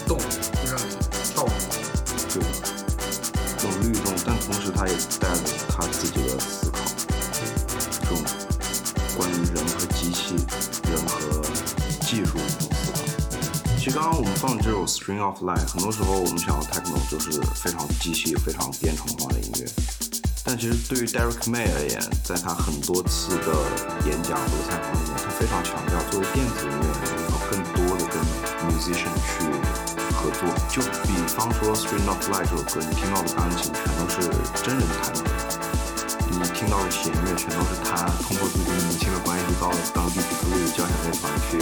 动，就让你跳舞。对，这种律动，但同时它也带了他自己的思考，这种关于人和机器、人和技术的一种思考。其实刚刚我们放的这首《String of Light》，很多时候我们想到 techno 就是非常机器、非常编程化的音乐。但其实对于 Derek May 而言，在他很多次的演讲或者采访里面，他非常强调，作为电子音乐人，要更多的跟 musician 去合作。就比方说《String of Light》这首歌，你听到的钢琴全都是真人弹的，你听到的弦乐全都是他通过自己母亲的关系到当地底特律交响乐团去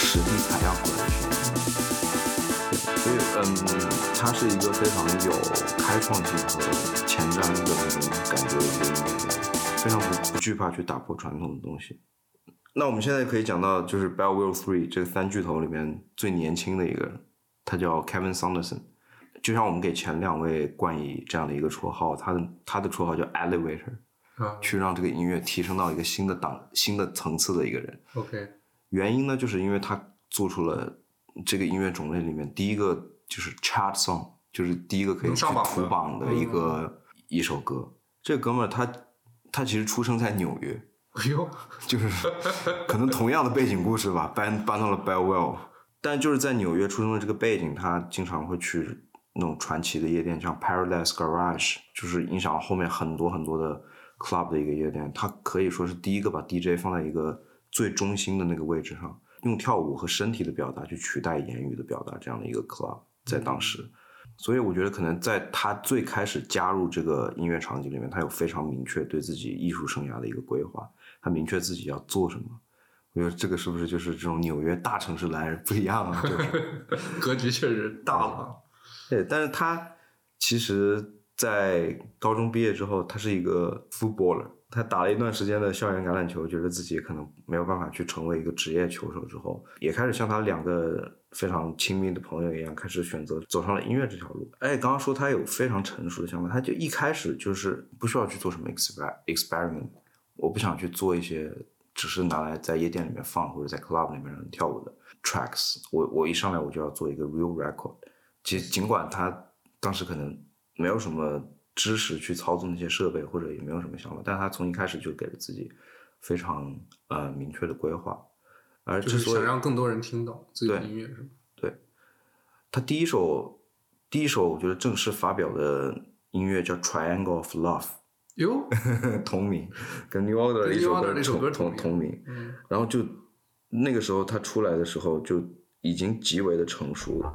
实地采样出来的旋律。所以，嗯，他是一个非常有开创性和前瞻的那种感觉的一个音乐人，非常不不惧怕去打破传统的东西。那我们现在可以讲到，就是 Bell Will Three 这三巨头里面最年轻的一个人，他叫 Kevin Saunderson。就像我们给前两位冠以这样的一个绰号，他的他的绰号叫 Elevator，啊去让这个音乐提升到一个新的档、新的层次的一个人。，OK，原因呢，就是因为他做出了这个音乐种类里面第一个就是 chart song，就是第一个可以上榜的。图榜的一个、一首歌。这哥们儿他他其实出生在纽约，哎呦，就是可能同样的背景故事吧，搬搬到了 Bellwell，但就是在纽约出生的这个背景，他经常会去那种传奇的夜店，像 Paradise Garage，就是影响后面很多很多的 club 的一个夜店。他可以说是第一个把 DJ 放在一个最中心的那个位置上，用跳舞和身体的表达去取代言语的表达，这样的一个 club 在当时。所以我觉得可能在他最开始加入这个音乐场景里面，他有非常明确对自己艺术生涯的一个规划，他明确自己要做什么。我觉得这个是不是就是这种纽约大城市来不一样啊？就是 格局确实大了。对，但是他其实，在高中毕业之后，他是一个 footballer，他打了一段时间的校园橄榄球，觉得自己可能没有办法去成为一个职业球手之后，也开始像他两个非常亲密的朋友一样，开始选择走上了音乐这条路。哎，刚刚说他有非常成熟的想法，他就一开始就是不需要去做什么 experiment 我不想去做一些只是拿来在夜店里面放或者在 club 里面跳舞的 tracks，我我一上来我就要做一个 real record。其实尽管他当时可能没有什么知识去操纵那些设备，或者也没有什么想法，但他从一开始就给了自己非常呃明确的规划。而就是之所以想让更多人听到自己的音乐，是吗？对他第一首第一首我觉得正式发表的音乐叫《Triangle of Love 哟，》，同名，跟 New Order 的跟一首歌那首歌同同同名。嗯，然后就那个时候他出来的时候就已经极为的成熟了。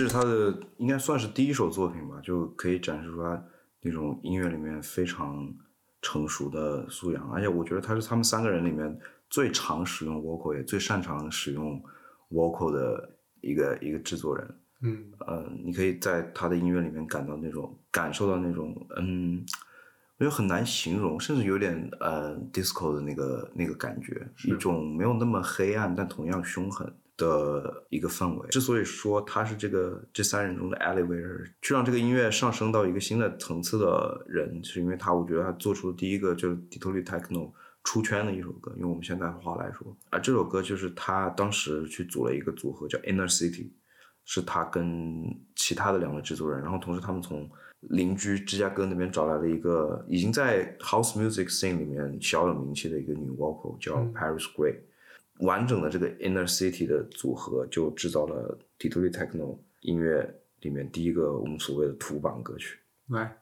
这是他的应该算是第一首作品吧，就可以展示出他那种音乐里面非常成熟的素养，而且我觉得他是他们三个人里面最常使用 vocal 也最擅长使用 vocal 的一个一个制作人。嗯。呃，你可以在他的音乐里面感到那种感受到那种嗯，我觉得很难形容，甚至有点呃 disco 的那个那个感觉，一种没有那么黑暗，但同样凶狠的一个氛围。之所以说他是这个这三人中的 elevator，去让这个音乐上升到一个新的层次的人，是因为他我觉得他做出了第一个就是底特律 techno 出圈的一首歌，用我们现在的话来说，啊这首歌就是他当时去组了一个组合叫 Inner City。是他跟其他的两位制作人，然后同时他们从邻居芝加哥那边找来了一个已经在 house music scene 里面小有名气的一个女 vocal 叫 Paris Gray，、完整的这个 Inner City 的组合就制造了底特律 techno 音乐里面第一个我们所谓的土榜歌曲。来，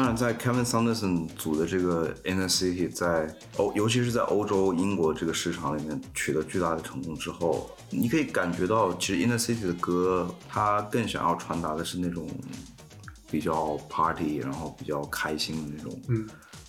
当然，在 Kevin Saunderson 组的这个 Inner City 在欧，尤其是在欧洲、英国这个市场里面取得巨大的成功之后，你可以感觉到，其实 Inner City 的歌，它更想要传达的是那种比较 party，然后比较开心的那种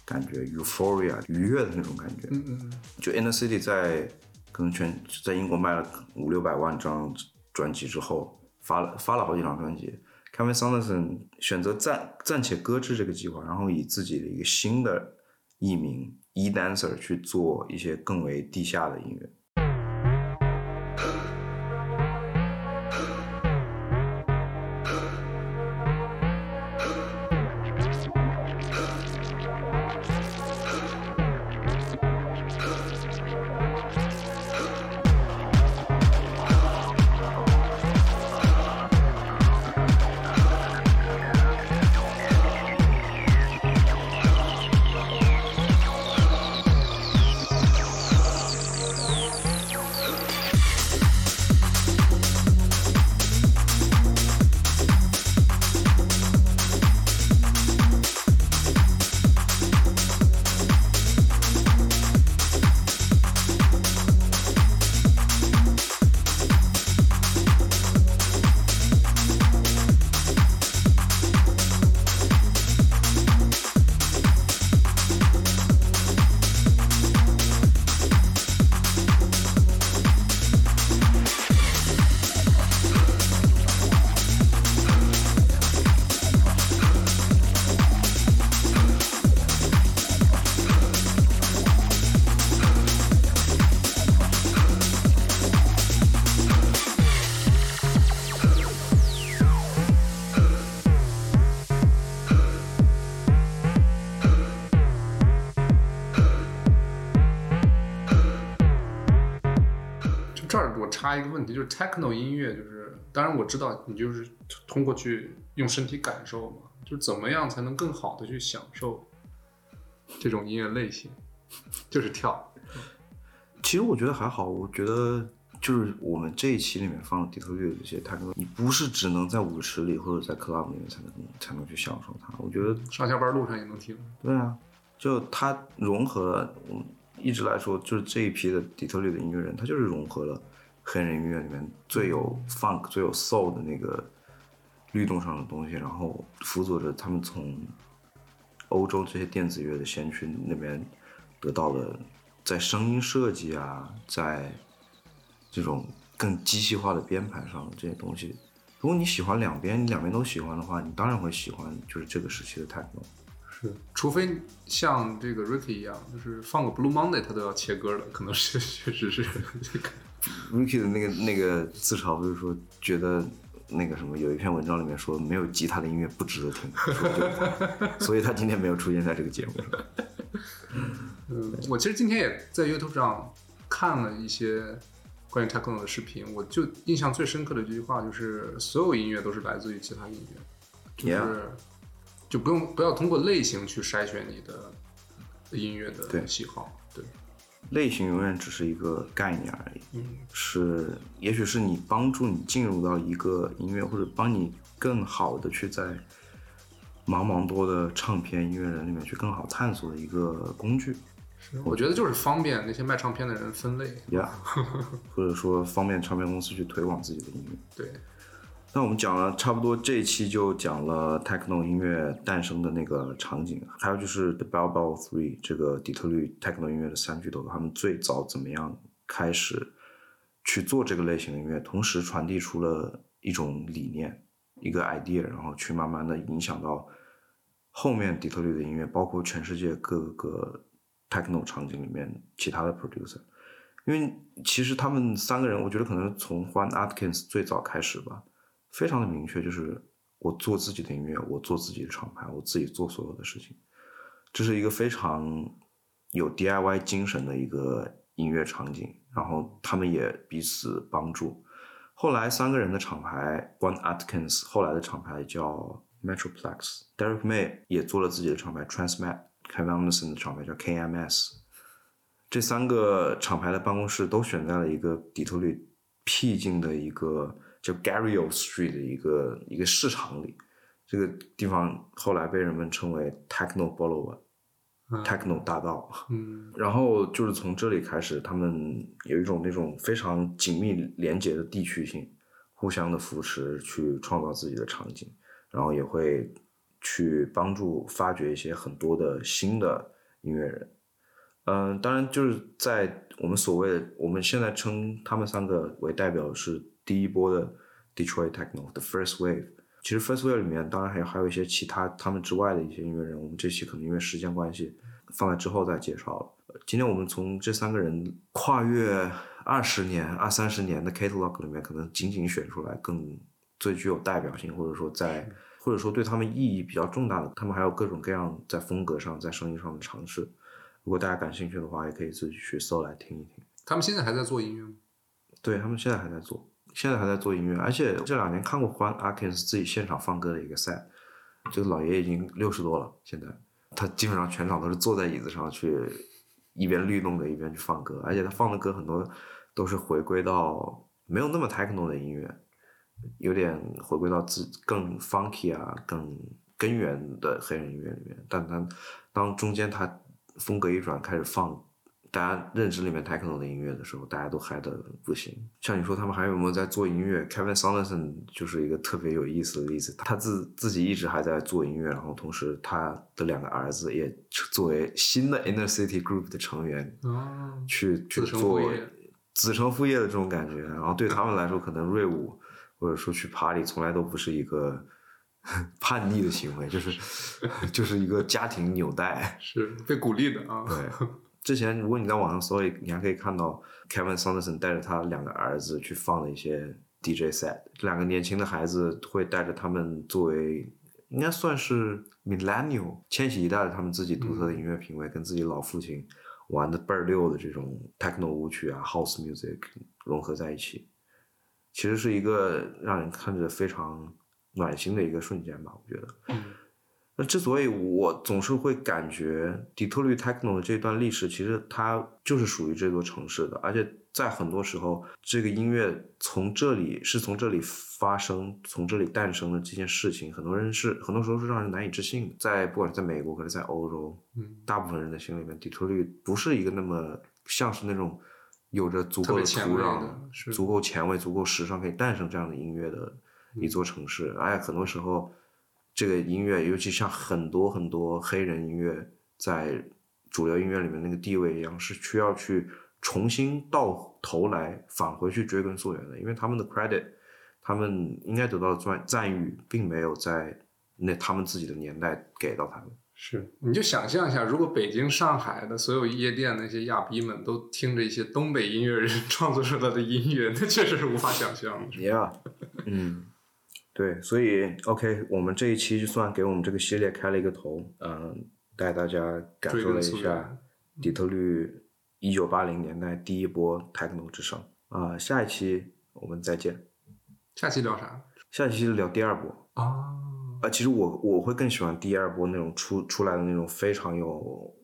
感觉、euphoria 愉悦的那种感觉。嗯嗯就 Inner City 在可能全在英国卖了五六百万张专辑之后，发了发了好几张专辑。Kevin Saunderson 选择暂暂且搁置这个计划，然后以自己的一个新的艺名 E Dancer 去做一些更为地下的音乐。插一个问题，就是 techno 音乐，就是当然我知道你就是通过去用身体感受嘛，就是怎么样才能更好的去享受这种音乐类型，就是跳。其实我觉得还好，我觉得就是我们这一期里面放的底特律的这些 techno，你不是只能在舞池里或者在 club 里面才能才能去享受它。我觉得上下班路上也能听。对啊，就它融合了，我们一直来说，就是这一批的底特律的音乐人，他就是融合了黑人音乐里面最有 funk、最有 soul 的那个律动上的东西，然后辅佐着他们从欧洲这些电子乐的先驱那边得到了在声音设计啊，在这种更机器化的编排上这些东西。如果你喜欢两边，你两边都喜欢的话，你当然会喜欢就是这个时期的 techno。是，除非像这个 Ricky 一样，就是放个 Blue Monday 他都要切歌了，可能是确实是这个。Ricky 的那个那个自嘲就是说，觉得那个什么有一篇文章里面说没有吉他的音乐不值得听，所以他今天没有出现在这个节目上。嗯，我其实今天也在 YouTube 上看了一些关于 techno 的视频，我就印象最深刻的这句话就是：所有音乐都是来自于其他音乐，就是 Yeah 就不用不要通过类型去筛选你的音乐的喜好。对，类型永远只是一个概念而已，嗯，是也许是你帮助你进入到一个音乐，或者帮你更好的去在茫茫多的唱片音乐人里面去更好探索的一个工具。我觉得就是方便那些卖唱片的人分类。呀、或者说方便唱片公司去推广自己的音乐。对，那我们讲了差不多这一期就讲了 techno 音乐诞生的那个场景，还有就是 The Bell Bell Three 这个底特律 techno 音乐的三巨头，他们最早怎么样开始去做这个类型的音乐，同时传递出了一种理念，一个 idea，然后去慢慢的影响到后面底特律的音乐，包括全世界各个 techno 场景里面其他的 producer。因为其实他们三个人，我觉得可能从 Juan Atkins 最早开始吧，非常的明确，就是我做自己的音乐，我做自己的厂牌，我自己做所有的事情，这是一个非常有 DIY 精神的一个音乐场景。然后他们也彼此帮助。后来三个人的厂牌，Juan Atkins 后来的厂牌叫 Metroplex，Derek May 也做了自己的厂牌 Transmat，Kevin Anderson 的厂牌叫 KMS。这三个厂牌的办公室都选在了一个底特律僻静的一个叫 Garrio Street 的一个一个市场里。这个地方后来被人们称为 Techno Boulevard，Techno 大道。嗯 然后就是从这里开始，他们有一种那种非常紧密连接的地区性，互相的扶持，去创造自己的场景，然后也会去帮助发掘一些很多的新的音乐人。嗯，当然就是在我们所谓的我们现在称他们三个为代表是第一波的 Detroit Techno，The First Wave。其实 First Wave 里面当然还有还有一些其他他们之外的一些音乐人，我们这期可能因为时间关系放在之后再介绍了。呃今天我们从这三个人跨越二十年、二三十年的 catalog 里面，可能仅仅选出来更最具有代表性，或者说在或者说对他们意义比较重大的，他们还有各种各样在风格上、在声音上的尝试。如果大家感兴趣的话，也可以自己去搜来听一听。他们现在还在做音乐吗？对他们现在还在做，现在还在做音乐，而且这两年看过 Juan Atkins 自己现场放歌的一个 set，这个老爷已经六十多了，现在。他基本上全场都是坐在椅子上去一边律动的一边去放歌，而且他放的歌很多都是回归到没有那么 techno 的音乐，有点回归到自更 funky 啊、更根源的黑人音乐里面，但他当中间他风格一转，开始放大家认知里面 techno 的音乐的时候，大家都嗨的不行。像你说他们还有没有在做音乐？Kevin Saunderson 就是一个特别有意思的例子，他自自己一直还在做音乐，然后同时他的两个儿子也作为新的 Inner City Group 的成员，哦，去去子承作为父业子承父业的这种感觉。然后对他们来说，可能瑞舞或者说去 party 从来都不是一个 叛逆的行为，就是 就是一个家庭纽带。是被鼓励的啊。对，之前如果你在网上搜，你还可以看到 Kevin Saunderson 带着他两个儿子去放的一些 DJ set。这两个年轻的孩子会带着他们作为应该算是 millennial 千禧一代的他们自己独特的音乐品味，跟自己老父亲玩的倍儿溜的这种 techno 舞曲啊、house music 融合在一起。其实是一个让人看着非常暖心的一个瞬间吧，我觉得。嗯那之所以我总是会感觉底特律 techno 的这段历史，其实它就是属于这座城市的，而且在很多时候，这个音乐从这里是从这里发生、从这里诞生的这件事情，很多人是很多时候是让人难以置信的。在不管是在美国，还是在欧洲，嗯，大部分人的心里面，底特律不是一个那么像是那种有着足够的土壤、是足够前卫、足够时尚，可以诞生这样的音乐的一座城市。而且很多时候，这个音乐，尤其像很多很多黑人音乐在主流音乐里面那个地位一样，是需要去重新到头来返回去追根溯源的，因为他们的 credit，他们应该得到的赞赞誉，并没有在那他们自己的年代给到他们。是，你就想象一下，如果北京、上海的所有夜店那些亚逼们都听着一些东北音乐人创作出来的音乐，那确实是无法想象的。Yeah，嗯，对，所以 OK，我们这一期就算给我们这个系列开了一个头，嗯、带大家感受了一下底特律一九八零年代第一波 techno 之声啊、下一期我们再见，下期聊啥下一期聊第二波。啊？啊，其实我我会更喜欢第二波那种出出来的那种非常有，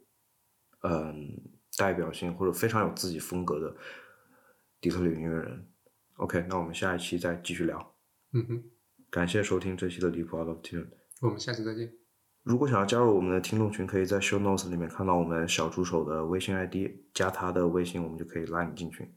嗯，代表性或者非常有自己风格的底特律音乐人。OK，那我们下一期再继续聊。嗯哼，感谢收听这期的离谱 Out of Tune。我们下期再见。如果想要加入我们的听众群，可以在 Show Notes 里面看到我们小助手的微信 ID，加他的微信，我们就可以拉你进群。